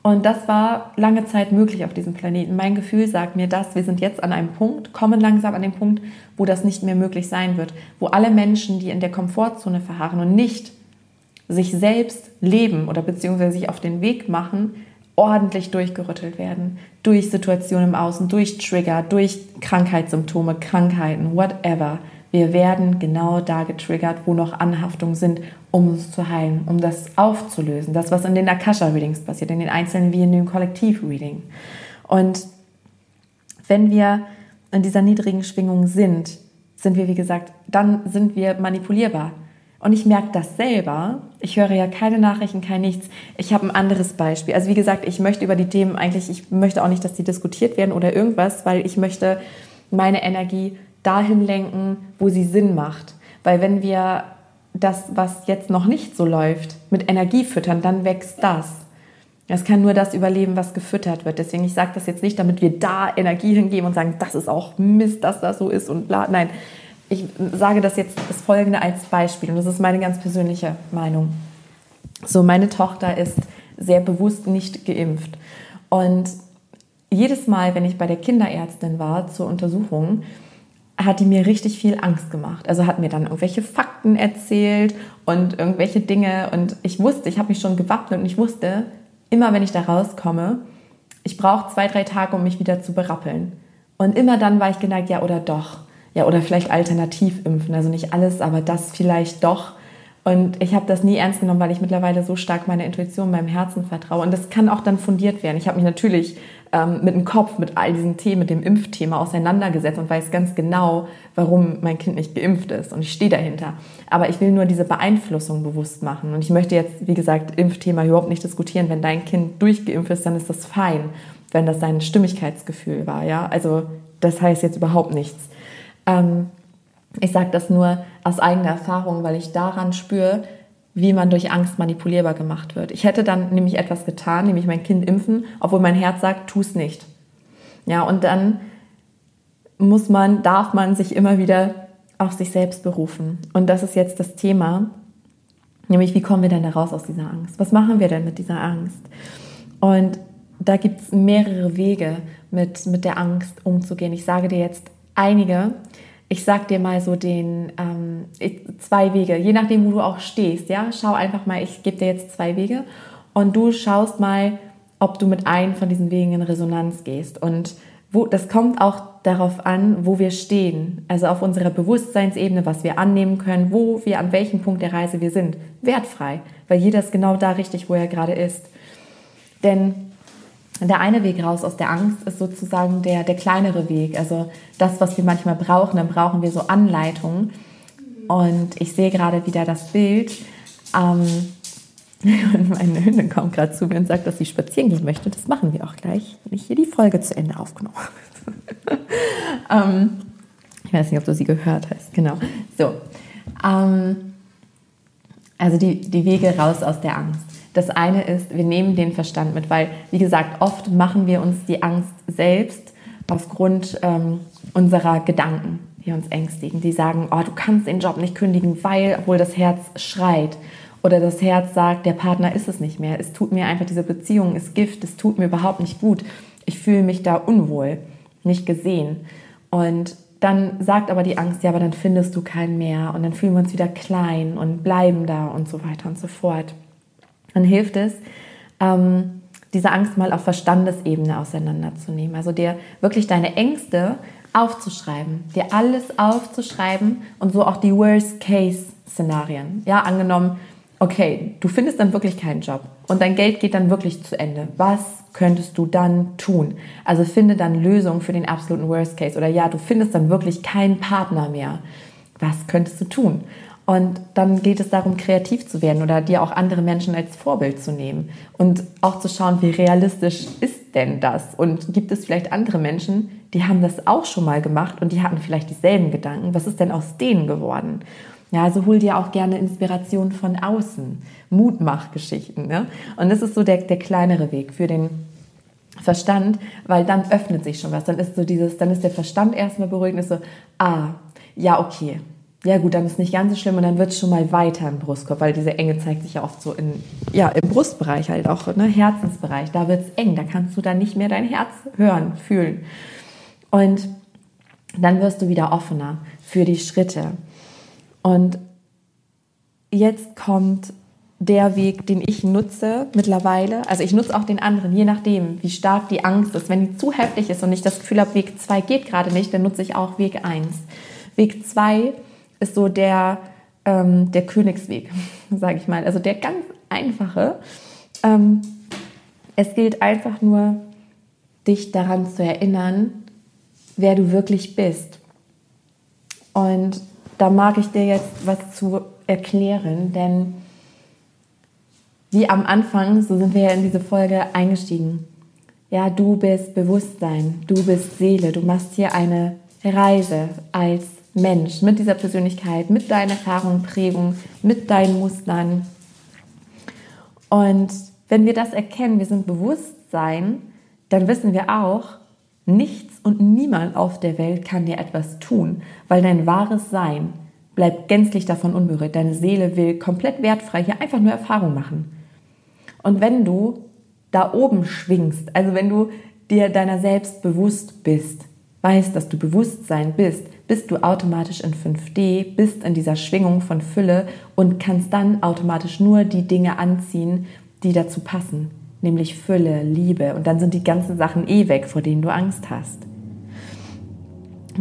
Und das war lange Zeit möglich auf diesem Planeten. Mein Gefühl sagt mir das, wir sind jetzt an einem Punkt, kommen langsam an den Punkt, wo das nicht mehr möglich sein wird, wo alle Menschen, die in der Komfortzone verharren und nicht sich selbst leben oder beziehungsweise sich auf den Weg machen, ordentlich durchgerüttelt werden. Durch Situationen im Außen, durch Trigger, durch Krankheitssymptome, Krankheiten, whatever. Wir werden genau da getriggert, wo noch Anhaftungen sind, um uns zu heilen, um das aufzulösen. Das, was in den Akasha-Readings passiert, in den einzelnen wie in dem Kollektiv-Reading. Und wenn wir in dieser niedrigen Schwingung sind, sind wir, wie gesagt, dann sind wir manipulierbar. Und ich merke das selber. Ich höre ja keine Nachrichten, kein nichts. Ich habe ein anderes Beispiel. Also wie gesagt, ich möchte über die Themen eigentlich, ich möchte auch nicht, dass die diskutiert werden oder irgendwas, weil ich möchte meine Energie dahin lenken, wo sie Sinn macht. Weil wenn wir das, was jetzt noch nicht so läuft, mit Energie füttern, dann wächst das. Es kann nur das überleben, was gefüttert wird. Deswegen, ich sage das jetzt nicht, damit wir da Energie hingeben und sagen, das ist auch Mist, dass das so ist und bla. Nein, ich sage das jetzt das Folgende als Beispiel und das ist meine ganz persönliche Meinung. So, meine Tochter ist sehr bewusst nicht geimpft und jedes Mal, wenn ich bei der Kinderärztin war zur Untersuchung, hat die mir richtig viel Angst gemacht. Also hat mir dann irgendwelche Fakten erzählt und irgendwelche Dinge und ich wusste, ich habe mich schon gewappnet und ich wusste, immer wenn ich da rauskomme, ich brauche zwei, drei Tage, um mich wieder zu berappeln. Und immer dann war ich geneigt, ja oder doch ja, oder vielleicht alternativ impfen. Also nicht alles, aber das vielleicht doch. Und ich habe das nie ernst genommen, weil ich mittlerweile so stark meiner Intuition, meinem Herzen vertraue. Und das kann auch dann fundiert werden. Ich habe mich natürlich ähm, mit dem Kopf, mit all diesen Themen, mit dem Impfthema auseinandergesetzt und weiß ganz genau, warum mein Kind nicht geimpft ist. Und ich stehe dahinter. Aber ich will nur diese Beeinflussung bewusst machen. Und ich möchte jetzt, wie gesagt, Impfthema überhaupt nicht diskutieren. Wenn dein Kind durchgeimpft ist, dann ist das fein, wenn das sein Stimmigkeitsgefühl war. Ja, also das heißt jetzt überhaupt nichts. Ähm, ich sage das nur aus eigener Erfahrung, weil ich daran spüre, wie man durch Angst manipulierbar gemacht wird. Ich hätte dann nämlich etwas getan, nämlich mein Kind impfen, obwohl mein Herz sagt, tu es nicht. Ja, und dann muss man, darf man sich immer wieder auf sich selbst berufen. Und das ist jetzt das Thema, nämlich wie kommen wir denn da raus aus dieser Angst? Was machen wir denn mit dieser Angst? Und da gibt es mehrere Wege, mit, mit der Angst umzugehen. Ich sage dir jetzt einige, ich sag dir mal so den ähm, zwei Wege, je nachdem, wo du auch stehst, ja, schau einfach mal, ich gebe dir jetzt zwei Wege und du schaust mal, ob du mit einem von diesen Wegen in Resonanz gehst. Und wo, das kommt auch darauf an, wo wir stehen, also auf unserer Bewusstseinsebene, was wir annehmen können, wo wir an welchem Punkt der Reise wir sind. Wertfrei, weil jeder ist genau da richtig, wo er gerade ist. Denn der eine Weg raus aus der Angst ist sozusagen der, der kleinere Weg, also das, was wir manchmal brauchen, dann brauchen wir so Anleitungen. Und ich sehe gerade wieder das Bild. Ähm, und meine Hündin kommt gerade zu mir und sagt, dass sie spazieren gehen möchte. Das machen wir auch gleich, wenn ich hier die Folge zu Ende aufgenommen habe. ähm, ich weiß nicht, ob du sie gehört hast. Genau. So. Ähm, also die, die Wege raus aus der Angst. Das eine ist, wir nehmen den Verstand mit, weil, wie gesagt, oft machen wir uns die Angst selbst aufgrund ähm, unserer Gedanken, die uns ängstigen. Die sagen, oh, du kannst den Job nicht kündigen, weil, obwohl das Herz schreit. Oder das Herz sagt, der Partner ist es nicht mehr. Es tut mir einfach, diese Beziehung ist Gift, es tut mir überhaupt nicht gut. Ich fühle mich da unwohl, nicht gesehen. Und dann sagt aber die Angst, ja, aber dann findest du keinen mehr und dann fühlen wir uns wieder klein und bleiben da und so weiter und so fort dann hilft es, ähm, diese Angst mal auf Verstandesebene auseinanderzunehmen. Also dir wirklich deine Ängste aufzuschreiben, dir alles aufzuschreiben und so auch die Worst-Case-Szenarien. Ja, angenommen, okay, du findest dann wirklich keinen Job und dein Geld geht dann wirklich zu Ende. Was könntest du dann tun? Also finde dann Lösungen für den absoluten Worst Case. Oder ja, du findest dann wirklich keinen Partner mehr. Was könntest du tun? Und dann geht es darum, kreativ zu werden oder dir auch andere Menschen als Vorbild zu nehmen und auch zu schauen, wie realistisch ist denn das? Und gibt es vielleicht andere Menschen, die haben das auch schon mal gemacht und die hatten vielleicht dieselben Gedanken? Was ist denn aus denen geworden? Ja, also hol dir auch gerne Inspiration von außen, Mutmachgeschichten. Ne? Und das ist so der, der kleinere Weg für den Verstand, weil dann öffnet sich schon was. Dann ist so dieses, dann ist der Verstand erstmal beruhigt und ist so, ah, ja, okay, ja gut, dann ist nicht ganz so schlimm und dann wird es schon mal weiter im Brustkorb, weil diese Enge zeigt sich ja oft so in, ja, im Brustbereich halt auch, ne, Herzensbereich. Da wird es eng, da kannst du dann nicht mehr dein Herz hören, fühlen. Und dann wirst du wieder offener für die Schritte. Und jetzt kommt der Weg, den ich nutze mittlerweile. Also ich nutze auch den anderen, je nachdem, wie stark die Angst ist. Wenn die zu heftig ist und ich das Gefühl habe, Weg 2 geht gerade nicht, dann nutze ich auch Weg 1. Weg 2 ist so der, ähm, der Königsweg, sage ich mal. Also der ganz einfache. Ähm, es gilt einfach nur, dich daran zu erinnern, wer du wirklich bist. Und da mag ich dir jetzt was zu erklären, denn wie am Anfang, so sind wir ja in diese Folge eingestiegen. Ja, du bist Bewusstsein, du bist Seele, du machst hier eine Reise als Mensch, mit dieser Persönlichkeit, mit deinen Erfahrungen, Prägungen, mit deinen Mustern. Und wenn wir das erkennen, wir sind Bewusstsein, dann wissen wir auch, nichts und niemand auf der Welt kann dir etwas tun, weil dein wahres Sein bleibt gänzlich davon unberührt. Deine Seele will komplett wertfrei hier einfach nur Erfahrung machen. Und wenn du da oben schwingst, also wenn du dir deiner selbst bewusst bist, weißt, dass du Bewusstsein bist, bist du automatisch in 5D, bist in dieser Schwingung von Fülle und kannst dann automatisch nur die Dinge anziehen, die dazu passen, nämlich Fülle, Liebe und dann sind die ganzen Sachen eh weg, vor denen du Angst hast.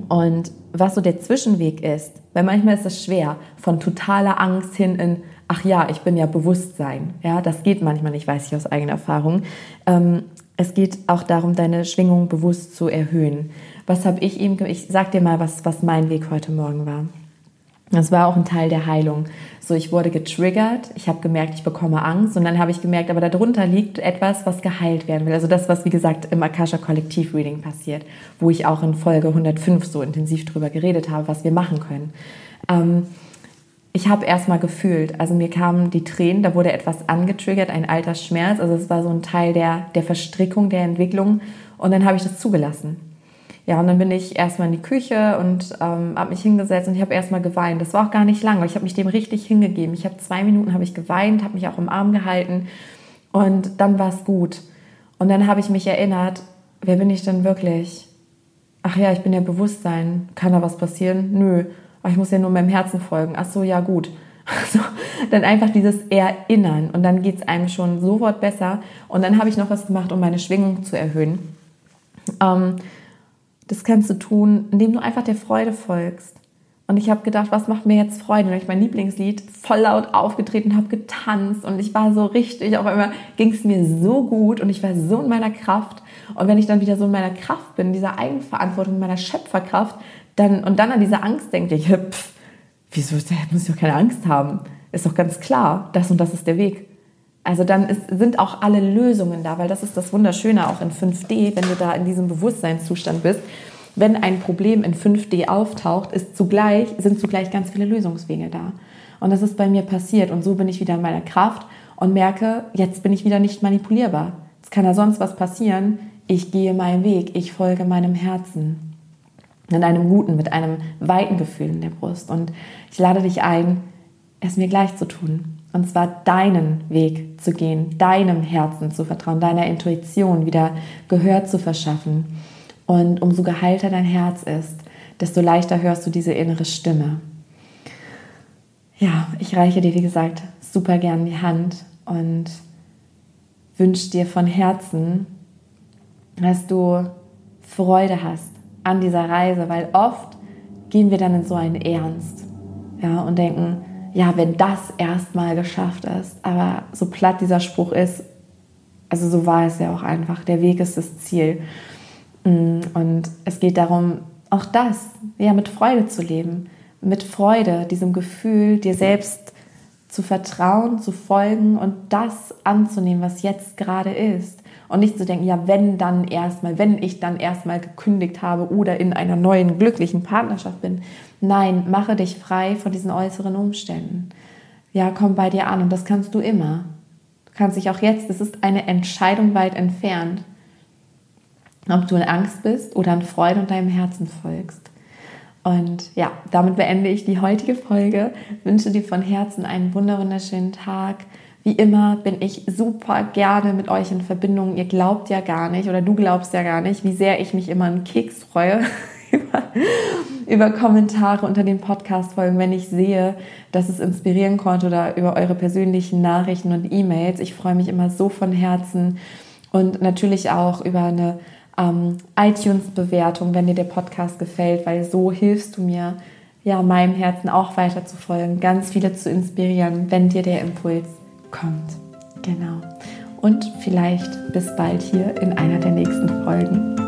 Und was so der Zwischenweg ist, weil manchmal ist es schwer, von totaler Angst hin in, ach ja, ich bin ja Bewusstsein. Ja, das geht manchmal nicht, weiß ich aus eigener Erfahrung. Ähm, es geht auch darum, deine Schwingung bewusst zu erhöhen was habe ich ihm, ich sag dir mal, was, was mein Weg heute Morgen war. Das war auch ein Teil der Heilung. So, ich wurde getriggert, ich habe gemerkt, ich bekomme Angst und dann habe ich gemerkt, aber darunter liegt etwas, was geheilt werden will. Also das, was wie gesagt im Akasha Kollektiv Reading passiert, wo ich auch in Folge 105 so intensiv drüber geredet habe, was wir machen können. Ähm, ich habe erstmal gefühlt, also mir kamen die Tränen, da wurde etwas angetriggert, ein alter Schmerz, also es war so ein Teil der, der Verstrickung, der Entwicklung und dann habe ich das zugelassen. Ja, und dann bin ich erstmal in die Küche und ähm, habe mich hingesetzt und ich habe erstmal geweint. Das war auch gar nicht lang, aber ich habe mich dem richtig hingegeben. Ich habe zwei Minuten habe ich geweint, habe mich auch im Arm gehalten und dann war es gut. Und dann habe ich mich erinnert, wer bin ich denn wirklich? ach ja, ich bin ja Bewusstsein, kann da was passieren? Nö, aber ich muss ja nur meinem Herzen folgen. Ach so, ja gut. Also, dann einfach dieses Erinnern und dann geht es einem schon sofort besser. Und dann habe ich noch was gemacht, um meine Schwingung zu erhöhen. Ähm, das kannst du tun, indem du einfach der Freude folgst. Und ich habe gedacht, was macht mir jetzt Freude? Und ich mein Lieblingslied voll laut aufgetreten, habe getanzt und ich war so richtig, auf einmal ging es mir so gut und ich war so in meiner Kraft. Und wenn ich dann wieder so in meiner Kraft bin, dieser Eigenverantwortung, meiner Schöpferkraft, dann, und dann an diese Angst denke ich, pff, wieso muss ich doch keine Angst haben? Ist doch ganz klar, das und das ist der Weg. Also dann ist, sind auch alle Lösungen da, weil das ist das Wunderschöne auch in 5D, wenn du da in diesem Bewusstseinszustand bist. Wenn ein Problem in 5D auftaucht, ist zugleich, sind zugleich ganz viele Lösungswege da. Und das ist bei mir passiert. Und so bin ich wieder in meiner Kraft und merke, jetzt bin ich wieder nicht manipulierbar. Es kann da sonst was passieren. Ich gehe meinen Weg, ich folge meinem Herzen in einem guten, mit einem weiten Gefühl in der Brust. Und ich lade dich ein, es mir gleich zu tun. Und zwar deinen Weg zu gehen, deinem Herzen zu vertrauen, deiner Intuition wieder Gehör zu verschaffen. Und umso geheilter dein Herz ist, desto leichter hörst du diese innere Stimme. Ja, ich reiche dir, wie gesagt, super gern die Hand und wünsche dir von Herzen, dass du Freude hast an dieser Reise, weil oft gehen wir dann in so einen Ernst ja, und denken, ja, wenn das erstmal geschafft ist, aber so platt dieser Spruch ist, also so war es ja auch einfach, der Weg ist das Ziel. Mm, und es geht darum, auch das ja, mit Freude zu leben, mit Freude, diesem Gefühl, dir selbst zu vertrauen, zu folgen und das anzunehmen, was jetzt gerade ist. Und nicht zu denken, ja, wenn dann erstmal, wenn ich dann erstmal gekündigt habe oder in einer neuen glücklichen Partnerschaft bin. Nein, mache dich frei von diesen äußeren Umständen. Ja, komm bei dir an und das kannst du immer. Du kannst dich auch jetzt, es ist eine Entscheidung weit entfernt, ob du in Angst bist oder in Freude und deinem Herzen folgst. Und ja, damit beende ich die heutige Folge. Wünsche dir von Herzen einen wunderschönen Tag. Wie immer bin ich super gerne mit euch in Verbindung. Ihr glaubt ja gar nicht oder du glaubst ja gar nicht, wie sehr ich mich immer einen Keks freue über, über Kommentare unter den Podcast-Folgen, wenn ich sehe, dass es inspirieren konnte oder über eure persönlichen Nachrichten und E-Mails. Ich freue mich immer so von Herzen und natürlich auch über eine ähm, iTunes-Bewertung, wenn dir der Podcast gefällt, weil so hilfst du mir, ja, meinem Herzen auch weiter zu folgen, ganz viele zu inspirieren, wenn dir der Impuls kommt. Genau. Und vielleicht bis bald hier in einer der nächsten Folgen.